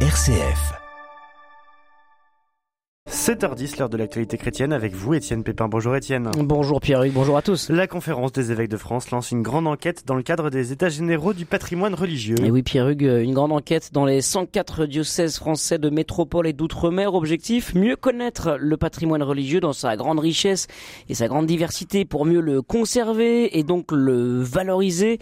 RCF. 7h10, l'heure de l'actualité chrétienne, avec vous, Étienne Pépin. Bonjour Étienne. Bonjour Pierre-Hugues, bonjour à tous. La conférence des évêques de France lance une grande enquête dans le cadre des états généraux du patrimoine religieux. Et oui Pierre-Hugues, une grande enquête dans les 104 diocèses français de métropole et d'outre-mer. Objectif, mieux connaître le patrimoine religieux dans sa grande richesse et sa grande diversité pour mieux le conserver et donc le valoriser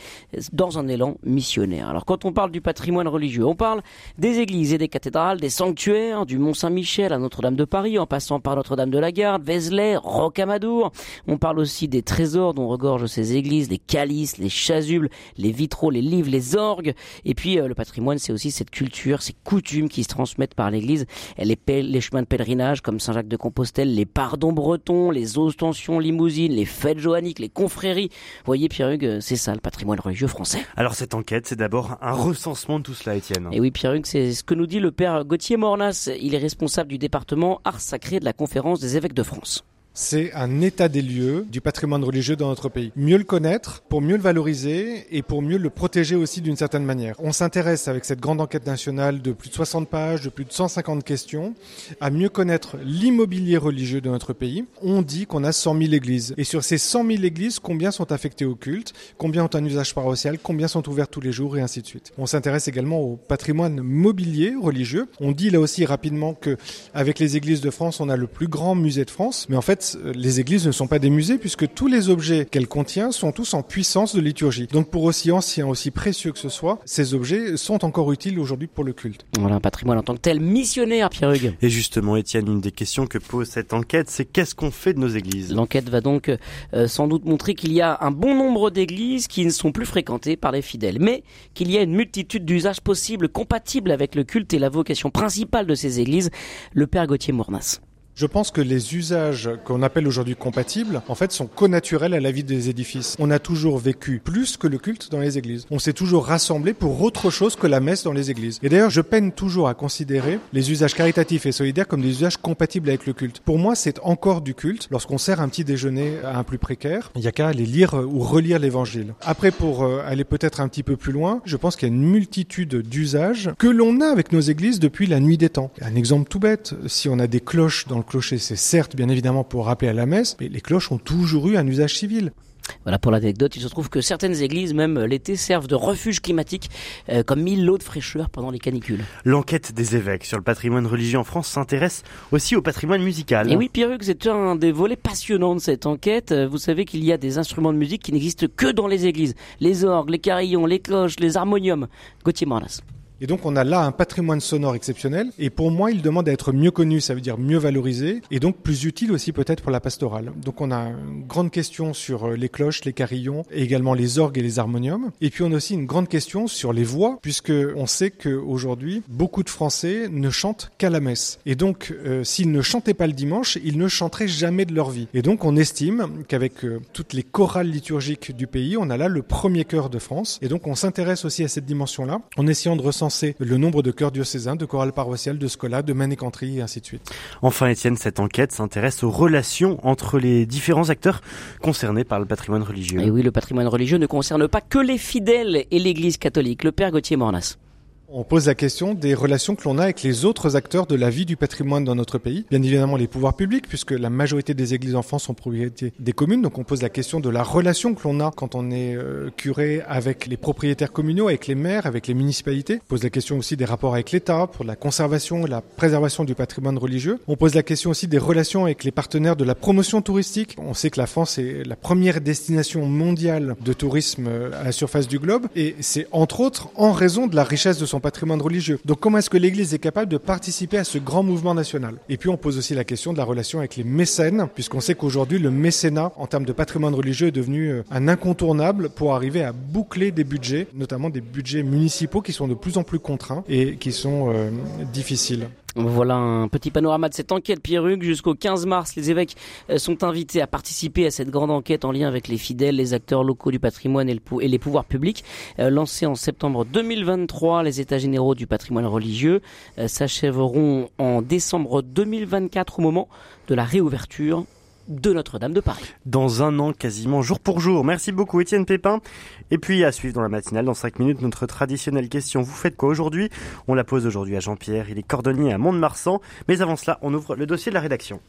dans un élan missionnaire. Alors quand on parle du patrimoine religieux, on parle des églises et des cathédrales, des sanctuaires, du Mont Saint-Michel à Notre-Dame de Paris, en passant par Notre-Dame de la Garde, Vézelay, Rocamadour. On parle aussi des trésors dont regorgent ces églises, les calices, les chasubles, les vitraux, les livres, les orgues. Et puis euh, le patrimoine, c'est aussi cette culture, ces coutumes qui se transmettent par l'église. Les, les chemins de pèlerinage comme Saint-Jacques de Compostelle, les pardons bretons, les ostensions limousines, les fêtes joanniques, les confréries. Vous voyez Pierre-Hugues, c'est ça le patrimoine religieux français. Alors cette enquête, c'est d'abord un recensement de tout cela, Étienne. Et oui Pierre-Hugues, c'est ce que nous dit le père Gauthier Mornas. Il est responsable du département Ars sacré de la conférence des évêques de France. C'est un état des lieux du patrimoine religieux dans notre pays. Mieux le connaître, pour mieux le valoriser et pour mieux le protéger aussi d'une certaine manière. On s'intéresse avec cette grande enquête nationale de plus de 60 pages, de plus de 150 questions, à mieux connaître l'immobilier religieux de notre pays. On dit qu'on a 100 000 églises. Et sur ces 100 000 églises, combien sont affectées au culte, combien ont un usage paroissial, combien sont ouvertes tous les jours et ainsi de suite. On s'intéresse également au patrimoine mobilier religieux. On dit là aussi rapidement que avec les églises de France, on a le plus grand musée de France. Mais en fait, les églises ne sont pas des musées puisque tous les objets qu'elles contiennent sont tous en puissance de liturgie. Donc pour aussi anciens, aussi précieux que ce soit, ces objets sont encore utiles aujourd'hui pour le culte. Voilà un patrimoine en tant que tel missionnaire, Pierre Hugues. Et justement, Étienne, une des questions que pose cette enquête, c'est qu'est-ce qu'on fait de nos églises? L'enquête va donc euh, sans doute montrer qu'il y a un bon nombre d'églises qui ne sont plus fréquentées par les fidèles, mais qu'il y a une multitude d'usages possibles compatibles avec le culte et la vocation principale de ces églises, le Père Gauthier Mornas. Je pense que les usages qu'on appelle aujourd'hui compatibles, en fait, sont connaturels à la vie des édifices. On a toujours vécu plus que le culte dans les églises. On s'est toujours rassemblé pour autre chose que la messe dans les églises. Et d'ailleurs, je peine toujours à considérer les usages caritatifs et solidaires comme des usages compatibles avec le culte. Pour moi, c'est encore du culte. Lorsqu'on sert un petit déjeuner à un plus précaire, il n'y a qu'à aller lire ou relire l'évangile. Après, pour euh, aller peut-être un petit peu plus loin, je pense qu'il y a une multitude d'usages que l'on a avec nos églises depuis la nuit des temps. Un exemple tout bête, si on a des cloches dans le clocher, c'est certes bien évidemment pour rappeler à la messe, mais les cloches ont toujours eu un usage civil. Voilà pour l'anecdote. Il se trouve que certaines églises, même l'été, servent de refuge climatique, euh, comme mille lots de fraîcheur pendant les canicules. L'enquête des évêques sur le patrimoine religieux en France s'intéresse aussi au patrimoine musical. Et oui, Pierre c'est un des volets passionnants de cette enquête. Euh, vous savez qu'il y a des instruments de musique qui n'existent que dans les églises. Les orgues, les carillons, les cloches, les harmoniums. Gauthier Mornas. Et donc on a là un patrimoine sonore exceptionnel. Et pour moi, il demande à être mieux connu, ça veut dire mieux valorisé, et donc plus utile aussi peut-être pour la pastorale. Donc on a une grande question sur euh, les cloches, les carillons, et également les orgues et les harmoniums. Et puis on a aussi une grande question sur les voix, puisque on sait qu'aujourd'hui, beaucoup de Français ne chantent qu'à la messe. Et donc, euh, s'ils ne chantaient pas le dimanche, ils ne chanteraient jamais de leur vie. Et donc on estime qu'avec euh, toutes les chorales liturgiques du pays, on a là le premier chœur de France. Et donc on s'intéresse aussi à cette dimension-là, en essayant de recenser le nombre de chœurs diocésains, de chorales paroissiales, de scolas, de manécanteries et ainsi de suite. Enfin, Étienne, cette enquête s'intéresse aux relations entre les différents acteurs concernés par le patrimoine religieux. Et oui, le patrimoine religieux ne concerne pas que les fidèles et l'Église catholique. Le Père Gauthier Mornas. On pose la question des relations que l'on a avec les autres acteurs de la vie du patrimoine dans notre pays. Bien évidemment les pouvoirs publics, puisque la majorité des églises en France sont propriété des communes. Donc on pose la question de la relation que l'on a quand on est euh, curé avec les propriétaires communaux, avec les maires, avec les municipalités. On pose la question aussi des rapports avec l'État pour la conservation et la préservation du patrimoine religieux. On pose la question aussi des relations avec les partenaires de la promotion touristique. On sait que la France est la première destination mondiale de tourisme euh, à la surface du globe. Et c'est entre autres en raison de la richesse de son patrimoine religieux. Donc comment est-ce que l'Église est capable de participer à ce grand mouvement national? Et puis on pose aussi la question de la relation avec les mécènes, puisqu'on sait qu'aujourd'hui le mécénat en termes de patrimoine religieux est devenu euh, un incontournable pour arriver à boucler des budgets, notamment des budgets municipaux qui sont de plus en plus contraints et qui sont euh, difficiles. Voilà un petit panorama de cette enquête, Pierre Hugues. Jusqu'au 15 mars, les évêques euh, sont invités à participer à cette grande enquête en lien avec les fidèles, les acteurs locaux du patrimoine et, les pouvoirs publics. Euh, lancée en septembre 2023, les États généraux du patrimoine religieux euh, s'achèveront en décembre 2024 au moment de la réouverture de Notre-Dame de Paris. Dans un an, quasiment jour pour jour. Merci beaucoup Étienne Pépin. Et puis à suivre dans la matinale, dans 5 minutes, notre traditionnelle question. Vous faites quoi aujourd'hui? On la pose aujourd'hui à Jean-Pierre. Il est cordonnier à Mont-de-Marsan. Mais avant cela, on ouvre le dossier de la rédaction.